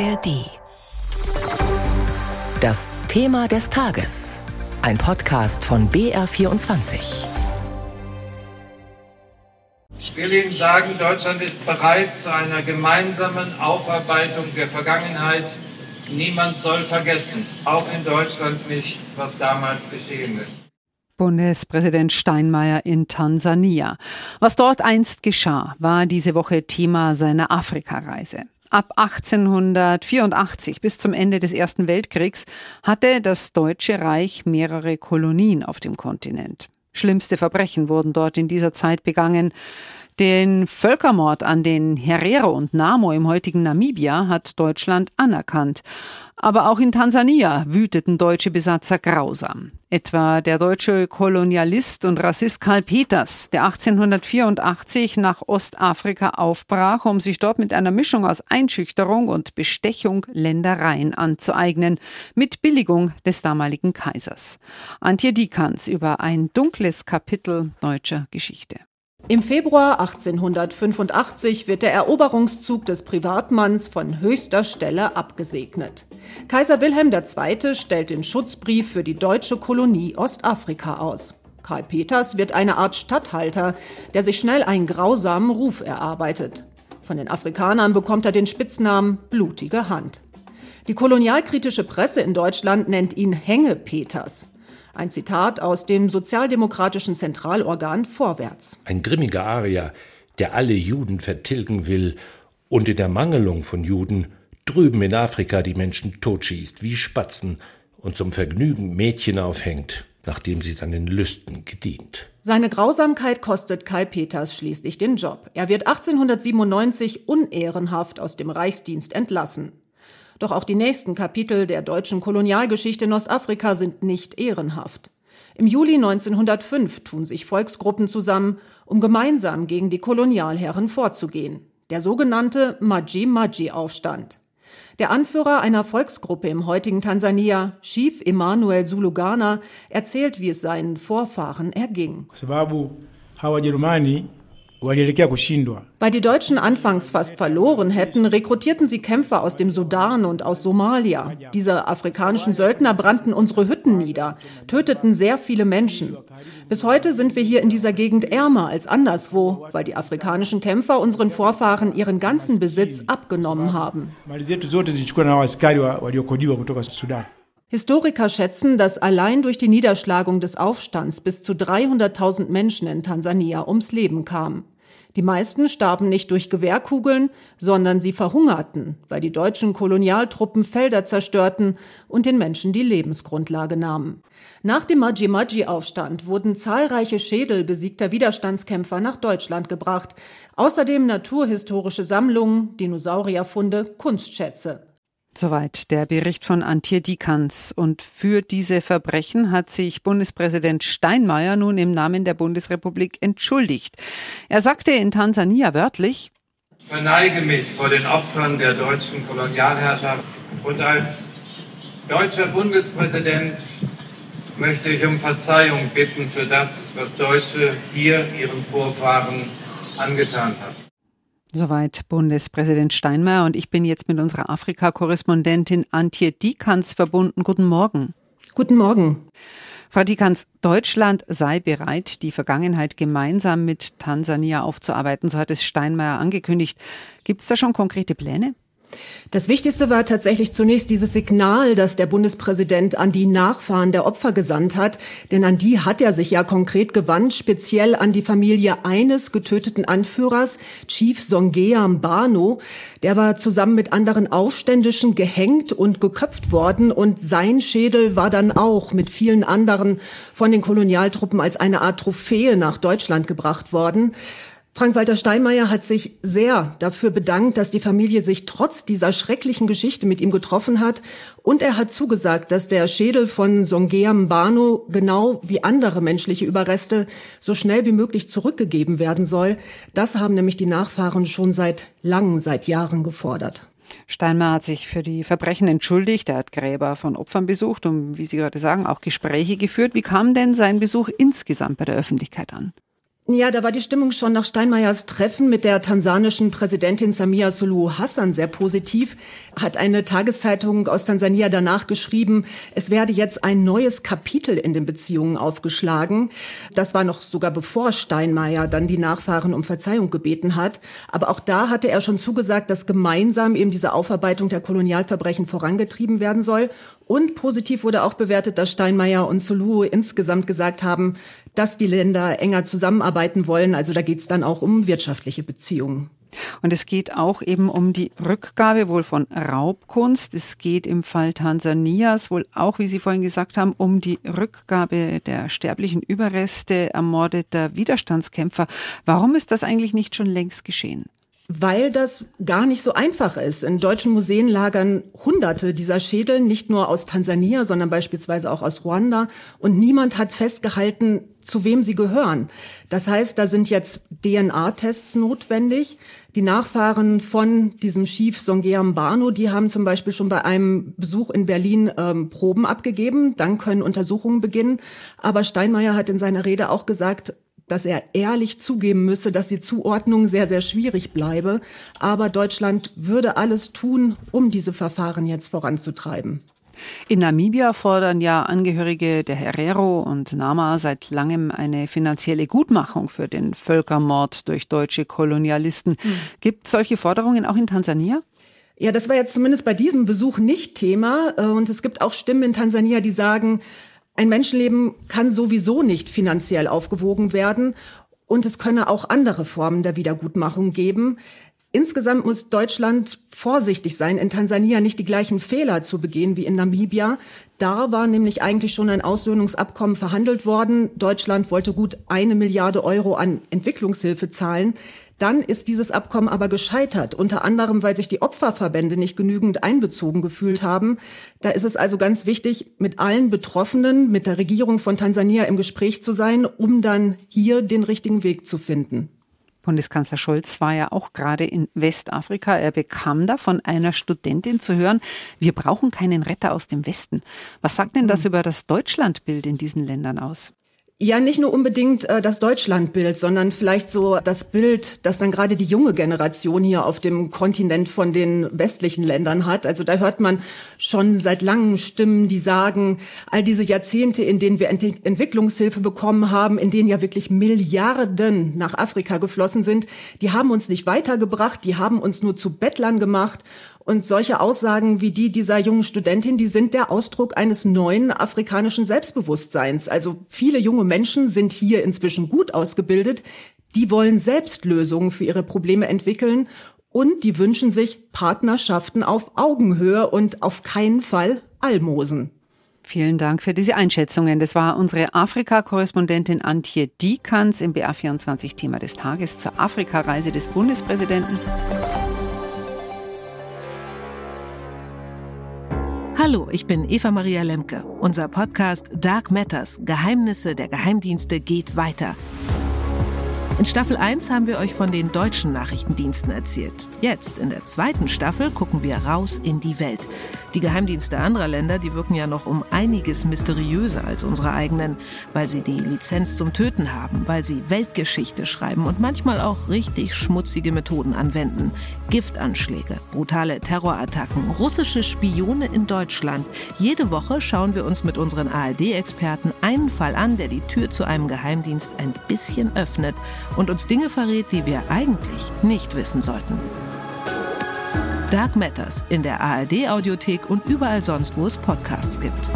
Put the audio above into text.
ARD. Das Thema des Tages. Ein Podcast von BR24. Ich will Ihnen sagen, Deutschland ist bereit zu einer gemeinsamen Aufarbeitung der Vergangenheit. Niemand soll vergessen, auch in Deutschland nicht, was damals geschehen ist. Bundespräsident Steinmeier in Tansania. Was dort einst geschah, war diese Woche Thema seiner Afrikareise. Ab 1884 bis zum Ende des Ersten Weltkriegs hatte das Deutsche Reich mehrere Kolonien auf dem Kontinent. Schlimmste Verbrechen wurden dort in dieser Zeit begangen. Den Völkermord an den Herero und Namo im heutigen Namibia hat Deutschland anerkannt. Aber auch in Tansania wüteten deutsche Besatzer grausam. Etwa der deutsche Kolonialist und Rassist Karl Peters, der 1884 nach Ostafrika aufbrach, um sich dort mit einer Mischung aus Einschüchterung und Bestechung Ländereien anzueignen, mit Billigung des damaligen Kaisers. Antje Dikans über ein dunkles Kapitel deutscher Geschichte. Im Februar 1885 wird der Eroberungszug des Privatmanns von höchster Stelle abgesegnet. Kaiser Wilhelm II. stellt den Schutzbrief für die deutsche Kolonie Ostafrika aus. Karl Peters wird eine Art Statthalter, der sich schnell einen grausamen Ruf erarbeitet. Von den Afrikanern bekommt er den Spitznamen Blutige Hand. Die kolonialkritische Presse in Deutschland nennt ihn Hänge Peters. Ein Zitat aus dem sozialdemokratischen Zentralorgan Vorwärts. Ein grimmiger Arier, der alle Juden vertilgen will und in der Mangelung von Juden drüben in Afrika die Menschen totschießt wie Spatzen und zum Vergnügen Mädchen aufhängt, nachdem sie seinen Lüsten gedient. Seine Grausamkeit kostet Kai Peters schließlich den Job. Er wird 1897 unehrenhaft aus dem Reichsdienst entlassen. Doch auch die nächsten Kapitel der deutschen Kolonialgeschichte in Ostafrika sind nicht ehrenhaft. Im Juli 1905 tun sich Volksgruppen zusammen, um gemeinsam gegen die Kolonialherren vorzugehen. Der sogenannte Maji-Maji-Aufstand. Der Anführer einer Volksgruppe im heutigen Tansania, Chief Emanuel Zulugana, erzählt, wie es seinen Vorfahren erging. Weil die Deutschen anfangs fast verloren hätten, rekrutierten sie Kämpfer aus dem Sudan und aus Somalia. Diese afrikanischen Söldner brannten unsere Hütten nieder, töteten sehr viele Menschen. Bis heute sind wir hier in dieser Gegend ärmer als anderswo, weil die afrikanischen Kämpfer unseren Vorfahren ihren ganzen Besitz abgenommen haben. Historiker schätzen, dass allein durch die Niederschlagung des Aufstands bis zu 300.000 Menschen in Tansania ums Leben kamen. Die meisten starben nicht durch Gewehrkugeln, sondern sie verhungerten, weil die deutschen Kolonialtruppen Felder zerstörten und den Menschen die Lebensgrundlage nahmen. Nach dem Maji-Maji-Aufstand wurden zahlreiche Schädel besiegter Widerstandskämpfer nach Deutschland gebracht, außerdem naturhistorische Sammlungen, Dinosaurierfunde, Kunstschätze. Soweit der Bericht von Antje Dikans. Und für diese Verbrechen hat sich Bundespräsident Steinmeier nun im Namen der Bundesrepublik entschuldigt. Er sagte in Tansania wörtlich, ich verneige mich vor den Opfern der deutschen Kolonialherrschaft und als deutscher Bundespräsident möchte ich um Verzeihung bitten für das, was Deutsche hier ihren Vorfahren angetan haben. Soweit Bundespräsident Steinmeier und ich bin jetzt mit unserer Afrika-Korrespondentin Antje Dikans verbunden. Guten Morgen. Guten Morgen. Frau Dikans, Deutschland sei bereit, die Vergangenheit gemeinsam mit Tansania aufzuarbeiten, so hat es Steinmeier angekündigt. Gibt es da schon konkrete Pläne? Das Wichtigste war tatsächlich zunächst dieses Signal, das der Bundespräsident an die Nachfahren der Opfer gesandt hat. Denn an die hat er sich ja konkret gewandt, speziell an die Familie eines getöteten Anführers, Chief Songea Mbano. Der war zusammen mit anderen Aufständischen gehängt und geköpft worden und sein Schädel war dann auch mit vielen anderen von den Kolonialtruppen als eine Art Trophäe nach Deutschland gebracht worden. Frank-Walter Steinmeier hat sich sehr dafür bedankt, dass die Familie sich trotz dieser schrecklichen Geschichte mit ihm getroffen hat. Und er hat zugesagt, dass der Schädel von Songea Mbano genau wie andere menschliche Überreste so schnell wie möglich zurückgegeben werden soll. Das haben nämlich die Nachfahren schon seit langem, seit Jahren gefordert. Steinmeier hat sich für die Verbrechen entschuldigt. Er hat Gräber von Opfern besucht und, wie Sie gerade sagen, auch Gespräche geführt. Wie kam denn sein Besuch insgesamt bei der Öffentlichkeit an? Ja, da war die Stimmung schon nach Steinmeiers Treffen mit der tansanischen Präsidentin Samia Suluhu Hassan sehr positiv. Hat eine Tageszeitung aus Tansania danach geschrieben, es werde jetzt ein neues Kapitel in den Beziehungen aufgeschlagen. Das war noch sogar bevor Steinmeier dann die Nachfahren um Verzeihung gebeten hat. Aber auch da hatte er schon zugesagt, dass gemeinsam eben diese Aufarbeitung der Kolonialverbrechen vorangetrieben werden soll. Und positiv wurde auch bewertet, dass Steinmeier und Suluhu insgesamt gesagt haben, dass die Länder enger zusammenarbeiten wollen. Also da geht es dann auch um wirtschaftliche Beziehungen. Und es geht auch eben um die Rückgabe wohl von Raubkunst. Es geht im Fall Tansanias wohl auch, wie Sie vorhin gesagt haben, um die Rückgabe der sterblichen Überreste ermordeter Widerstandskämpfer. Warum ist das eigentlich nicht schon längst geschehen? Weil das gar nicht so einfach ist. In deutschen Museen lagern Hunderte dieser Schädel, nicht nur aus Tansania, sondern beispielsweise auch aus Ruanda. Und niemand hat festgehalten, zu wem sie gehören. Das heißt, da sind jetzt DNA-Tests notwendig. Die Nachfahren von diesem Chief Songeam Bano, die haben zum Beispiel schon bei einem Besuch in Berlin ähm, Proben abgegeben. Dann können Untersuchungen beginnen. Aber Steinmeier hat in seiner Rede auch gesagt, dass er ehrlich zugeben müsse, dass die Zuordnung sehr, sehr schwierig bleibe. Aber Deutschland würde alles tun, um diese Verfahren jetzt voranzutreiben. In Namibia fordern ja Angehörige der Herero und Nama seit langem eine finanzielle Gutmachung für den Völkermord durch deutsche Kolonialisten. Mhm. Gibt solche Forderungen auch in Tansania? Ja, das war jetzt zumindest bei diesem Besuch nicht Thema. Und es gibt auch Stimmen in Tansania, die sagen, ein Menschenleben kann sowieso nicht finanziell aufgewogen werden und es könne auch andere Formen der Wiedergutmachung geben. Insgesamt muss Deutschland vorsichtig sein, in Tansania nicht die gleichen Fehler zu begehen wie in Namibia. Da war nämlich eigentlich schon ein Aussöhnungsabkommen verhandelt worden. Deutschland wollte gut eine Milliarde Euro an Entwicklungshilfe zahlen. Dann ist dieses Abkommen aber gescheitert, unter anderem, weil sich die Opferverbände nicht genügend einbezogen gefühlt haben. Da ist es also ganz wichtig, mit allen Betroffenen, mit der Regierung von Tansania im Gespräch zu sein, um dann hier den richtigen Weg zu finden. Bundeskanzler Scholz war ja auch gerade in Westafrika. Er bekam da von einer Studentin zu hören, wir brauchen keinen Retter aus dem Westen. Was sagt denn das hm. über das Deutschlandbild in diesen Ländern aus? Ja, nicht nur unbedingt äh, das Deutschlandbild, sondern vielleicht so das Bild, das dann gerade die junge Generation hier auf dem Kontinent von den westlichen Ländern hat. Also da hört man schon seit langem Stimmen, die sagen, all diese Jahrzehnte, in denen wir Ent Entwicklungshilfe bekommen haben, in denen ja wirklich Milliarden nach Afrika geflossen sind, die haben uns nicht weitergebracht, die haben uns nur zu Bettlern gemacht und solche Aussagen wie die dieser jungen Studentin, die sind der Ausdruck eines neuen afrikanischen Selbstbewusstseins. Also viele junge Menschen sind hier inzwischen gut ausgebildet. Die wollen selbst Lösungen für ihre Probleme entwickeln und die wünschen sich Partnerschaften auf Augenhöhe und auf keinen Fall Almosen. Vielen Dank für diese Einschätzungen. Das war unsere Afrika-Korrespondentin Antje Diekanz im BA24-Thema des Tages zur Afrikareise des Bundespräsidenten. Hallo, ich bin Eva Maria Lemke. Unser Podcast Dark Matters, Geheimnisse der Geheimdienste geht weiter. In Staffel 1 haben wir euch von den deutschen Nachrichtendiensten erzählt. Jetzt, in der zweiten Staffel, gucken wir raus in die Welt. Die Geheimdienste anderer Länder, die wirken ja noch um einiges mysteriöser als unsere eigenen, weil sie die Lizenz zum Töten haben, weil sie Weltgeschichte schreiben und manchmal auch richtig schmutzige Methoden anwenden. Giftanschläge, brutale Terrorattacken, russische Spione in Deutschland. Jede Woche schauen wir uns mit unseren ARD-Experten einen Fall an, der die Tür zu einem Geheimdienst ein bisschen öffnet und uns Dinge verrät, die wir eigentlich nicht wissen sollten. Dark Matters in der ARD Audiothek und überall sonst, wo es Podcasts gibt.